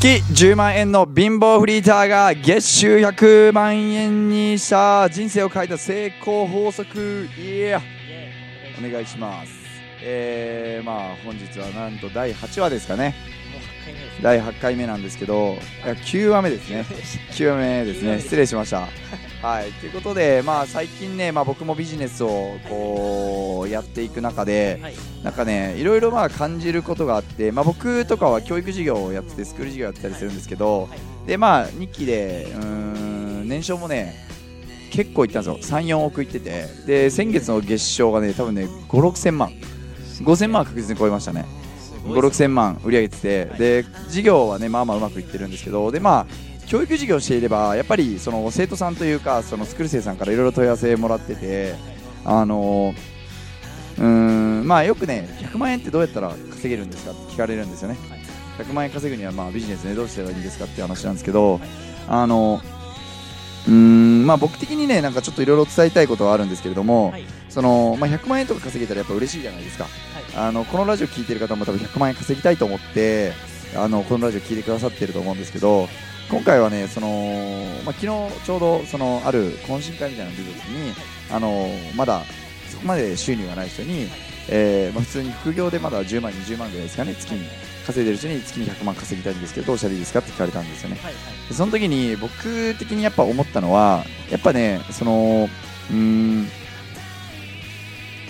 月10万円の貧乏フリーターが月収100万円にした人生を変えた成功法則。いやお願いします。えー、まあ本日はなんと第8話ですかね。第8回目なんですけどいや9話目ですね。9話目ですね。失礼しましたはい。ということでまあ最近ね、まあ、僕もビジネスをこうやっていく中で、はい。なんかねいろいろまあ感じることがあって、まあ、僕とかは教育事業をやっててスクール事業やってたりするんですけどでまあ日記でうーん年商もね結構いったんですよ。34億いってて。で先月の月賞がね多分ね5 6千万。5000万は確実に超えましたね。5 6千万売り上げてて。で事業はねまあまあうまくいってるんですけどでまあ教育事業をしていればやっぱりその生徒さんというかそのスクール生さんからいろいろ問い合わせもらっててあのうーんまあよくね100万円ってどうやったら稼げるんですかって聞かれるんですよね。100万円稼ぐにはまあビジネスねどうしたらいいんですかっていう話なんですけどあのうーんまあ僕的にねなんかちょっといろいろ伝えたいことはあるんですけれども、はい。そのまあ、100万円とか稼げたらやっぱ嬉しいじゃないですか。あのこのラジオ聞いてる方も多分100万円稼ぎたいと思ってあのこのラジオ聞いてくださってると思うんですけど今回はねその、まあ、昨日ちょうどそのある懇親会みたいなの出た時にあのまだそこまで収入がない人に、えーまあ、普通に副業でまだ10万20万ぐらいですかね月に稼いでる人に月に100万稼ぎたいんですけどどうしたらいいですかって聞かれたんですよね。はその時に僕的にやっぱ思ったのはやっぱねそのうーん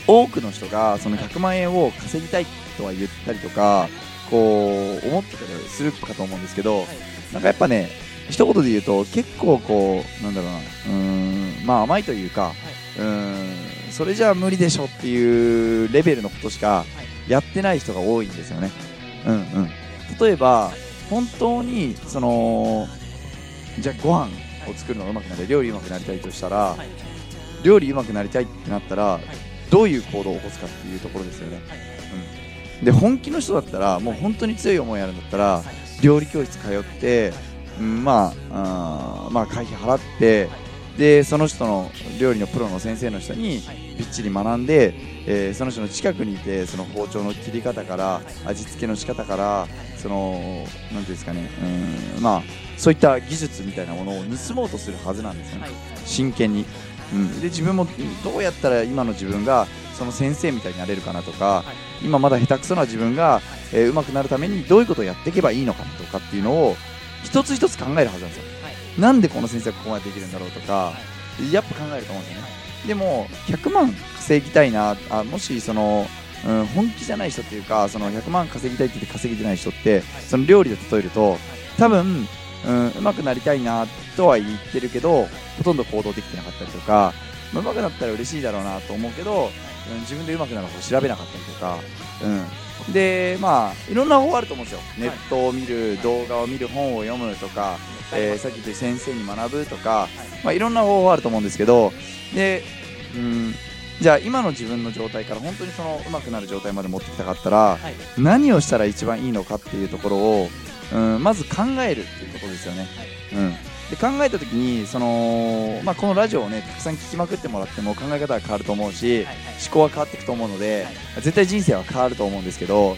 多くの人がその100万円を稼ぎたいとは言ったりとかこう思ってたりするかと思うんですけどなんかやっぱね一言で言うと結構こうなんだろうな。うーんまあ甘いというかうーんそれじゃあ無理でしょっていうレベルのことしかやってない人が多いんですよね。うんうん、例えば本当にそのじゃあご飯を作るのがうまくなり料理うまくなりたいとしたら、はい。料理うまくなりたいってなったら、どういう行動を起こすかっていうところですよね、うん、で本気の人だったらもう本当に強い思いあるんだったら料理教室通って、うん、まあまあ会費払ってでその人の料理のプロの先生の人にびっちり学んで、えーその人の近くにいてその包丁の切り方から味付けの仕方からそのなんていうんですかねうんまあそういった技術みたいなものを盗もうとするはずなんですよね、はい。真剣に、うん、で自分もどうやったら今の自分がその先生みたいになれるかなとか、今まだ下手くそな自分が、えー上手くなるためにどういうことをやっていけばいいのかとかっていうのを一つ一つ考えるはずなんですよ、はい。なんでこの先生はここまでできるんだろうとかやっぱ考えると思うんですよね。でも100万稼ぎたいなあもしその、うん、本気じゃない人っていうかその100万稼ぎたいって言って稼げてない人ってその料理で例えると多分うん、うまくなりたいなとは言ってるけどほとんど行動できてなかったりとか、まあ、うまくなったら嬉しいだろうなと思うけど、うん、自分でうまくなる方法調べなかったりとか、うん、でまあいろんな方法あると思うんですよ。ネットを見る動画を見る本を読むとか、えーさっき言った先生に学ぶとか、まあ、いろんな方法あると思うんですけどで、うん、じゃあ今の自分の状態から本当にそのうまくなる状態まで持ってきたかったら、はい。何をしたら一番いいのかっていうところを、うん、まず考えるっていうことですよね。うん、で考えた時にその、まあ、このラジオをねたくさん聞きまくってもらっても考え方は変わると思うし思考は変わっていくと思うので絶対人生は変わると思うんですけど、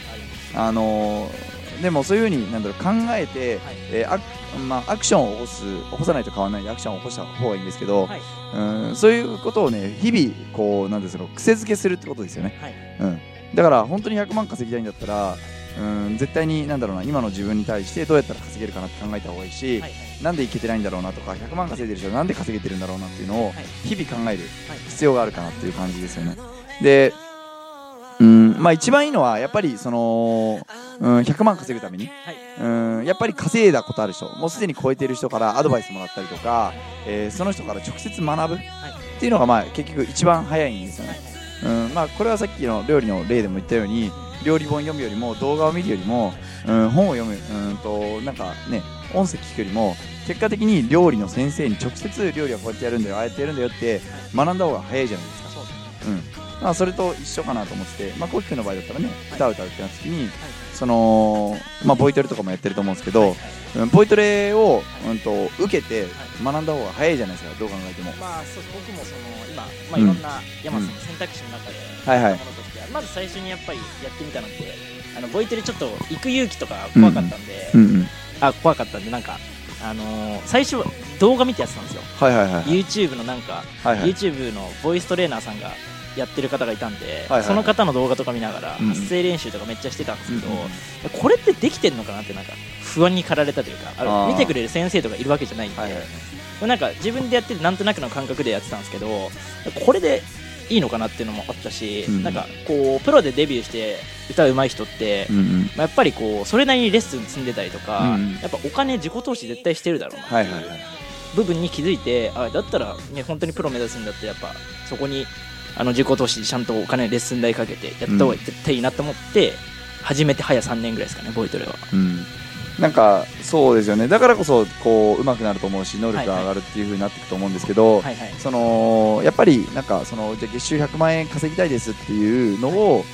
あのーでもそういうふうになんだろう考えて、えーアクまあ、アクションを起こす起こさないと変わらないでアクションを起こした方がいいんですけど、はい。うん、そういうことをね日々こうなんですか癖づけするってことですよね。はい。うん、だから本当に100万稼ぎたいんだったら、うん、絶対になんだろうな今の自分に対してどうやったら稼げるかなって考えた方がいいし、はいなんでいけてないんだろうなとか100万稼いでる人はなんで稼げてるんだろうなっていうのをはい。日々考えるはい必要があるかなっていう感じですよね。でうんまあ、一番いいのはやっぱりその、うん、100万稼ぐために、はい。うん、やっぱり稼いだことある人もうすでに超えている人からアドバイスもらったりとか、えーその人から直接学ぶっていうのがまあ結局一番早いんですよね。うんまあ、これはさっきの料理の例でも言ったように料理本読むよりも動画を見るよりも、うん、本を読むうんとなんかね音声聞くよりも結果的に料理の先生に直接料理はこうやってやるんだよああやってやるんだよって学んだ方が早いじゃないですか。そうですうん。まあ、それと一緒かなと思ってて、まあ、コウキ君の場合だったらね歌を歌うってなった時に、そのまあ、ボイトレとかもやってると思うんですけど、うんボイトレを、うん、と受けて学んだ方が早いじゃないですかどう考えても。まあそう僕もその今、まあ、うんいろんな山さんの選択肢の中で、はいはい。ものとしてまず最初にやっぱりやってみたのってあのボイトレちょっと行く勇気とか怖かったんで、うん。うんあ怖かったんでなんかあのー最初動画見てやってたんですよ。はいはいはいはい。YouTube のなんか、はいはい。YouTube のボイストレーナーさんがやってる方がいたんで、はいはい。その方の動画とか見ながらうん。発声練習とかめっちゃしてたんですけど、うんうん。これってできてんのかなってなんか不安に駆られたというか見てくれる先生とかいるわけじゃないんで、はいはい。なんか自分でやっててなんとなくの感覚でやってたんですけどこれでいいのかなっていうのもあったし、うん。なんかこうプロでデビューして歌うまい人って、うんうん。まあ、やっぱりこうそれなりにレッスン積んでたりとか、うんやっぱお金自己投資絶対してるだろうなっていう部分に気づいてあだったら、ね、本当にプロ目指すんだってやっぱそこにあの自己投資ちゃんとお金レッスン代かけてやった方が絶対いいなと思って、始めて早3年ぐらいですかねボイトレは。うんなんかそうですよね。だからこそこう上手くなると思うし能力が上がるっていう風になっていくと思うんですけど、はいはい。そのやっぱりなんかそのじゃあ月収100万円稼ぎたいですっていうのを、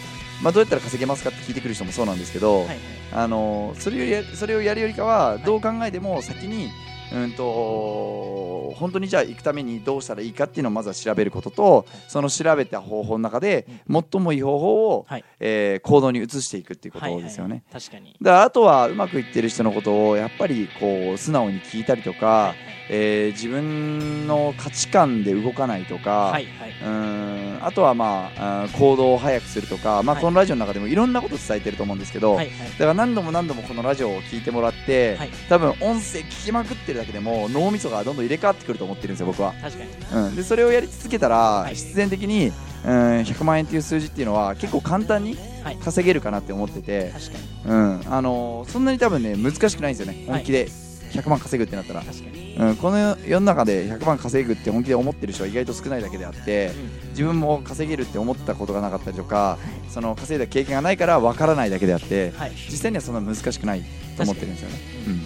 まあ、どうやったら稼げますかって聞いてくる人もそうなんですけど、はいはい。あのそれよりやそれをやるよりかはどう考えても先に、うんと本当にじゃあ行くためにどうしたらいいかっていうのをまずは調べることとその調べた方法の中で最もいい方法を、はい。えー行動に移していくっていうことですよね。はいはい確かに。だあとはうまくいってる人のことをやっぱりこう素直に聞いたりとか、えー自分の価値観で動かないとか、はいはい。うーんあとはまあ行動を早くするとか、まあ、はい。このラジオの中でもいろんなこと伝えてると思うんですけど、はいはい。だから何度も何度もこのラジオを聞いてもらって、はい。多分音声聞きまくってるだけでも脳みそがどんどん入れ替わってくると思ってるんですよ僕は、確かに。うん、でそれをやり続けたら、い。必然的にうん100万円っていう数字っていうのは結構簡単にはい。稼げるかなって思ってて、確かに。うん。あのーそんなに多分ね難しくないんですよね。本気で100万稼ぐってなったら、うん、この世の中で100万稼ぐって本気で思ってる人は意外と少ないだけであって自分も稼げるって思ったことがなかったりとかその稼いだ経験がないから分からないだけであってはい。実際にはそんな難しくないと思ってるんですよね、うん。う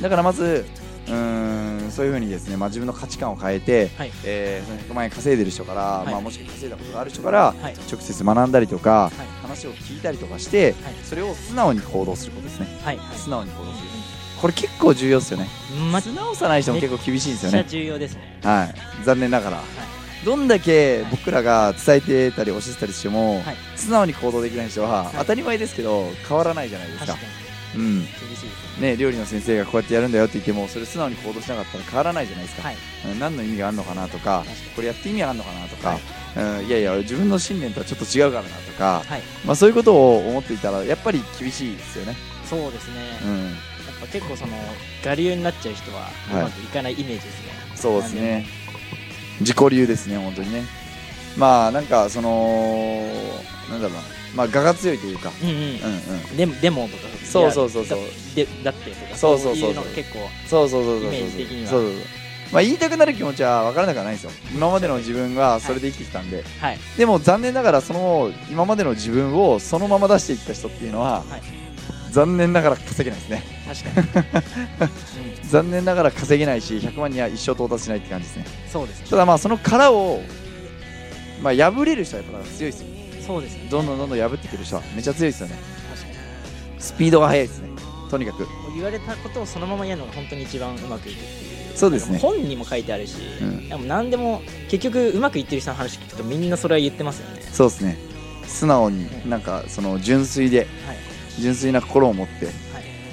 ん、だからまずうーんそういうふうにですね、まあ、自分の価値観を変えて、はい。えーその100万円稼いでる人から、い。まあ、もしくは稼いだことがある人からはい。直接学んだりとかはい。話を聞いたりとかしてはい。それを素直に行動することですね。素直に行動するこれ結構重要ですよね。ま素直さない人も結構厳しいんですよね。重要ですね。はい。残念ながら。どんだけ僕らが伝えてたり教えてたりしても、はい。素直に行動できない人は、はい。当たり前ですけど変わらないじゃないですか。確かに。うん。厳しいですね。ね、料理の先生がこうやってやるんだよって言ってもそれ素直に行動しなかったら変わらないじゃないですか、はい。うん。何の意味があるのかなとかこれやって意味あるのかなとか、はい。うん、いやいや自分の信念とはちょっと違うからなとか、はい。まあ、そういうことを思っていたらやっぱり厳しいですよね、そうですね。うん、やっぱ結構その我流になっちゃう人はうはい。まくいかないイメージですね。そうですね。自己流ですね本当にね。まあなんかそのなんだろうな。まあ我が強いというか、うんうん。うんうん、デモとかそうそうそうそう。でだってとかそうそうそうそう。結構そうそうそうそうそう。イメージ的には。そうそうそう。まあ言いたくなる気持ちは分からなくはないんですよ。今までの自分がそれで生きてきたんで、はい。でも残念ながらその今までの自分をそのまま出していった人っていうのは、はい残念ながら稼げないですね。確かに、残念ながら稼げないし100万には一生到達しないって感じですね。うんそうですね。ただまあその殻をまあ破れる人はやっぱ強いですよ。そうですね。どんどんどんどん破ってくる人はめっちゃ強いですよね。確かに。スピードが速いですね。とにかく。言われたことをそのままやるのが本当に一番うまくいくっていう。そうですね。本にも書いてあるし、うん。でも何でも結局うまくいってる人の話聞くとみんなそれは言ってますよね。そうですね。素直になんかその純粋ではい純粋な心を持ってはい。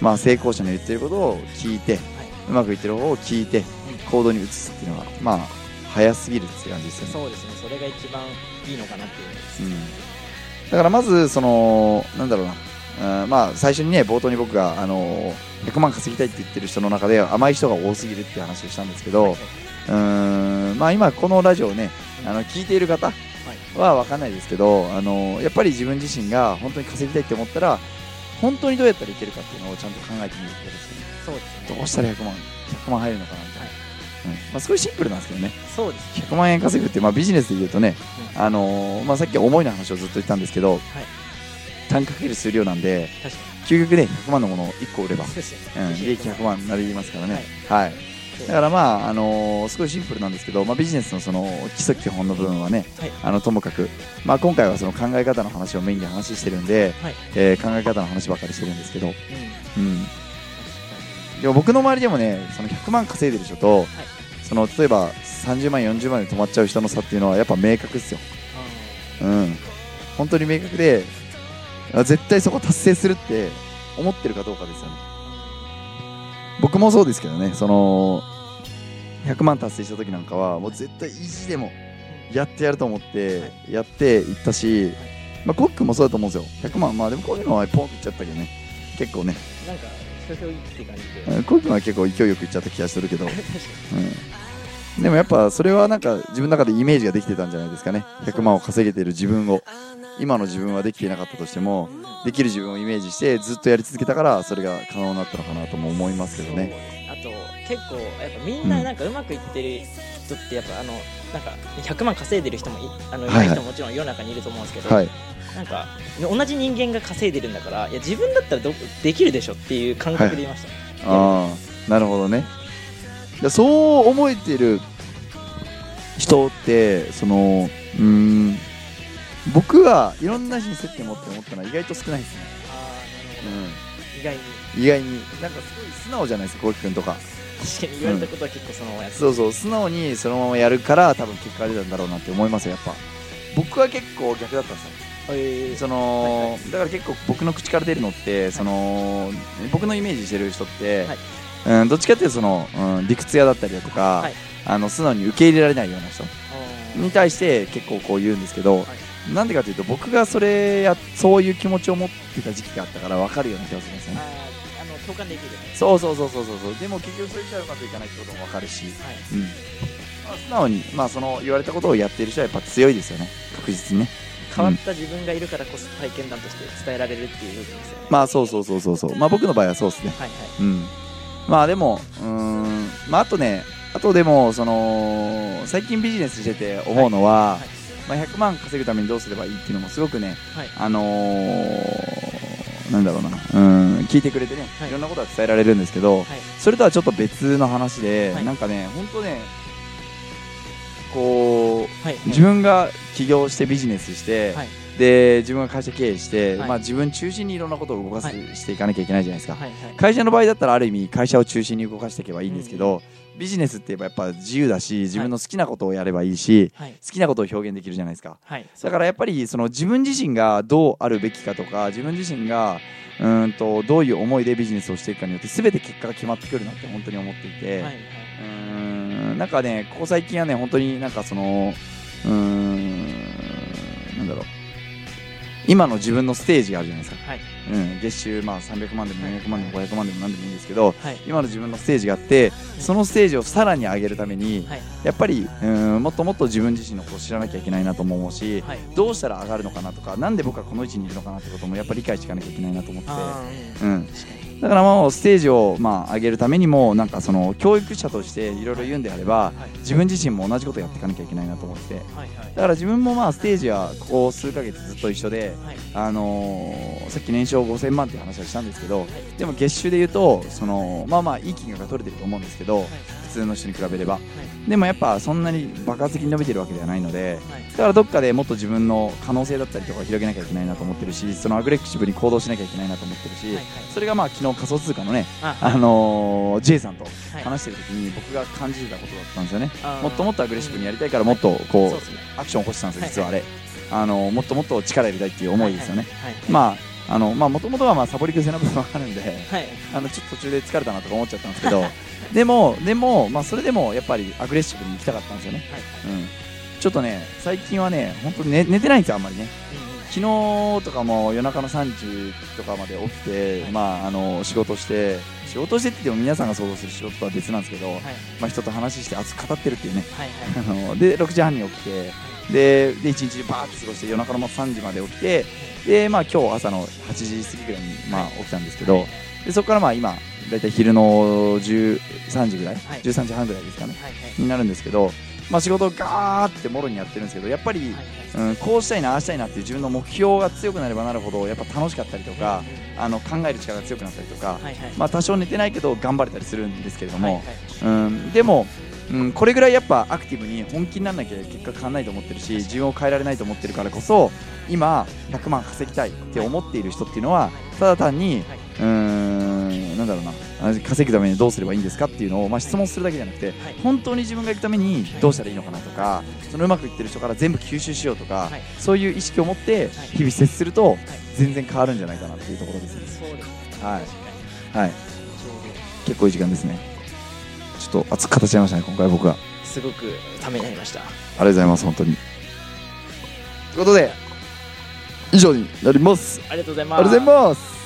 まあ成功者の言ってることを聞いてうまくいってる方を聞いて行動に移すっていうのがまあ早すぎるっていう感じですよね。そうですね。それが一番いいのかなっていう。うん。だからまずそのなんだろうな、うんまあ最初にね冒頭に僕があの100万稼ぎたいって言ってる人の中で甘い人が多すぎるって話をしたんですけど、うーん。まあ今このラジオをねあの聞いている方は分かんないですけどあのやっぱり自分自身が本当に稼ぎたいって思ったら本当にどうやったらいけるかっていうのをちゃんと考えてみることですよね。そうですね。どうしたら100万100万入るのかなみたい。な、うん。まあ、すごいシンプルなんですけどね。そうです100万円稼ぐって、まあ、ビジネスで言うとね、あのーまあ、さっき思いの話をずっと言ったんですけど、単価かける数量なんで究極で100万のものを1個売れば、うん、利益100万になりますからね、はいだからまあ、あのーすごいシンプルなんですけど、まあ、ビジネスのその基礎基本の部分はね、はい。あのともかく、まあ、今回はその考え方の話をメインに話してるんで、はい。えー考え方の話ばっかりしてるんですけど、うん。うん、でも僕の周りでもねその100万稼いでる人と、その例えば30万40万で止まっちゃう人の差っていうのはやっぱ明確ですよ、うん、本当に明確であ絶対そこ達成するって思ってるかどうかですよね、僕もそうですけどねその100万達成した時なんかはもう絶対意地でもやってやると思ってやっていったし、まあ、コックもそうだと思うんですよ。100万まあでもこういうのはポンっていっちゃったけどね。結構ね。なんかひょひょいって感じで。うんコックは結構勢いよくいっちゃった気がするけど、うん、でもやっぱそれはなんか自分の中でイメージができてたんじゃないですかね。100万を稼げてる自分を今の自分はできていなかったとしてもできる自分をイメージしてずっとやり続けたからそれが可能になったのかなとも思いますけどね。あと結構やっぱみんななんかうまくいってる人ってやっぱあのなんか100万稼いでる人もいあのいはいはい。ない人ももちろん世の中にいると思うんですけど、はい。なんか同じ人間が稼いでるんだからいや自分だったらどできるでしょっていう感覚で言いました。ね、ああなるほどね。でそう思えてる人ってそのうーん僕はいろんな人に接点持って思ったのは意外と少ないですね、ああなるほど、意外に。うん、意外に。なんかすごい素直じゃないですかこうきくんとか確かに言われたことは結構そのままやってそうそう素直にそのままやるから多分結果が出たんだろうなって思いますよやっぱ。僕は結構逆だったんですよ。えその、だから結構僕の口から出るのってその僕のイメージしてる人って、はい。うん、どっちかっていうとその、うん、理屈屋だったりだとか、はい。あの素直に受け入れられないような人に対して結構こう言うんですけど、なんでかというと僕がそれやそういう気持ちを持ってた時期があったから分かるような気がするんですよね。あーあの共感できるそうそうそうそうそうそう。でも結局それじゃうまくいかないってことも分かるし、はい。うん。まあ、素直に、まあ、その言われたことをやっている人はやっぱ強いですよね。確実にね。変わった自分がいるからこそ体験談として伝えられるっていう部分ですよね。まあそうそうそうそうそう。まあ僕の場合はそうですね。はいはい。うん。まあでもうーん。まああとねあとでもその最近ビジネスしてて思うのは、はいまあ、100万稼ぐためにどうすればいいっていうのもすごくねはい。あのーなんだろうなうん聞いてくれてね、はい。い、ろんなことは伝えられるんですけど、はい。それとはちょっと別の話で、はい。なんかね本当ねこうはい。自分が起業してビジネスして、はいで自分が会社経営して、はい。まあ、自分中心にいろんなことを動かす、はい。していかなきゃいけないじゃないですか、はいはい。会社の場合だったらある意味会社を中心に動かしていけばいいんですけど、ビジネスって言えばやっぱ自由だし自分の好きなことをやればいいし、はい。好きなことを表現できるじゃないですか。はい。だからやっぱりその自分自身がどうあるべきかとか自分自身がうーんとどういう思いでビジネスをしていくかによって全て結果が決まってくるなって本当に思っていて、はいはい。うーんなんかねここ最近はね本当になんかそのうーんなんだろう今の自分のステージがあるじゃないですか、はい。うん、月収まあ300万でもはい400万でも500万でも何でもいいんですけどはい。今の自分のステージがあってそのステージをさらに上げるためにはい。やっぱりうーんもっともっと自分自身のことを知らなきゃいけないなとも思うしはい。どうしたら上がるのかなとかなんで僕はこの位置にいるのかなってこともやっぱり理解していかなきゃいけないなと思ってうん、だからもうステージをまあ上げるためにもなんかその教育者としていろいろ言うんであればはい自分自身も同じことやっていかなきゃいけないなと思ってだから自分もまあステージはここ数ヶ月ずっと一緒で、はい。あのーさっき年商5000万っていう話はしたんですけどでも月収で言うとそのまあまあいい金額が取れてると思うんですけど普通の人に比べれば。でもやっぱそんなに爆発的に伸びてるわけではないのではい。だからどっかでもっと自分の可能性だったりとかを広げなきゃいけないなと思ってるしそのアグレッシブに行動しなきゃいけないなと思ってるし、はいはい。それがまあ昨日仮想通貨のね、あ。あのー、J さんとはい話してる時に僕が感じてたことだったんですよね、もっともっとアグレッシブにやりたいからもっとこうそうですね。アクションを起こしてたんですよはい。実はあれ、あのーもっともっと力入れたいっていう思いですよね、はいはいまああのまあもともとはまあサボり癖な部分はあるんではい。あのちょっと途中で疲れたなとか思っちゃったんですけど でもでもまあそれでもやっぱりアグレッシブに行きたかったんですよね、うん、ちょっとね最近はね本当に寝寝てないんですよあんまりね。昨日とかも夜中の3時とかまで起きて、はい。まあ、あの仕事して仕事してって言っても皆さんが想像する仕事とは別なんですけど、はい。まあ、人と話して熱く語ってるっていうね。はいはい。で6時半に起きてでで1日バーって過ごして夜中のもう3時まで起きてで、まあ、今日朝の8時過ぎぐらいに、まあ、起きたんですけどでそこからまあ今大体昼の13時ぐらい、はい。13時半ぐらいですかねはいはい。になるんですけど、まあ、仕事をガーってもろにやってるんですけどやっぱり、はいうん、こうしたいなああしたいなっていう自分の目標が強くなればなるほどやっぱ楽しかったりとか、あの考える力が強くなったりとか、はいはい。まあ、多少寝てないけど頑張れたりするんですけれども、はいはい。うん、でも、うん、これぐらいやっぱアクティブに本気にならなきゃ結果変わらないと思ってるし自分を変えられないと思ってるからこそ今100万稼ぎたいって思っている人っていうのはただ単に、はい。うーんなんだろうなあ稼ぐためにどうすればいいんですかっていうのを、まあ、質問するだけじゃなくてはい。本当に自分が行くためにどうしたらいいのかなとかそのうまくいってる人から全部吸収しようとか、はい。そういう意識を持って日々接すると全然変わるんじゃないかなっていうところですね。そうですね。はい。はい、結構いい時間ですね。ちょっと熱く語っちゃいましたね今回僕は。すごくためになりました。ありがとうございます本当に。ということで以上になります。ありがとうございます。ありがとうございます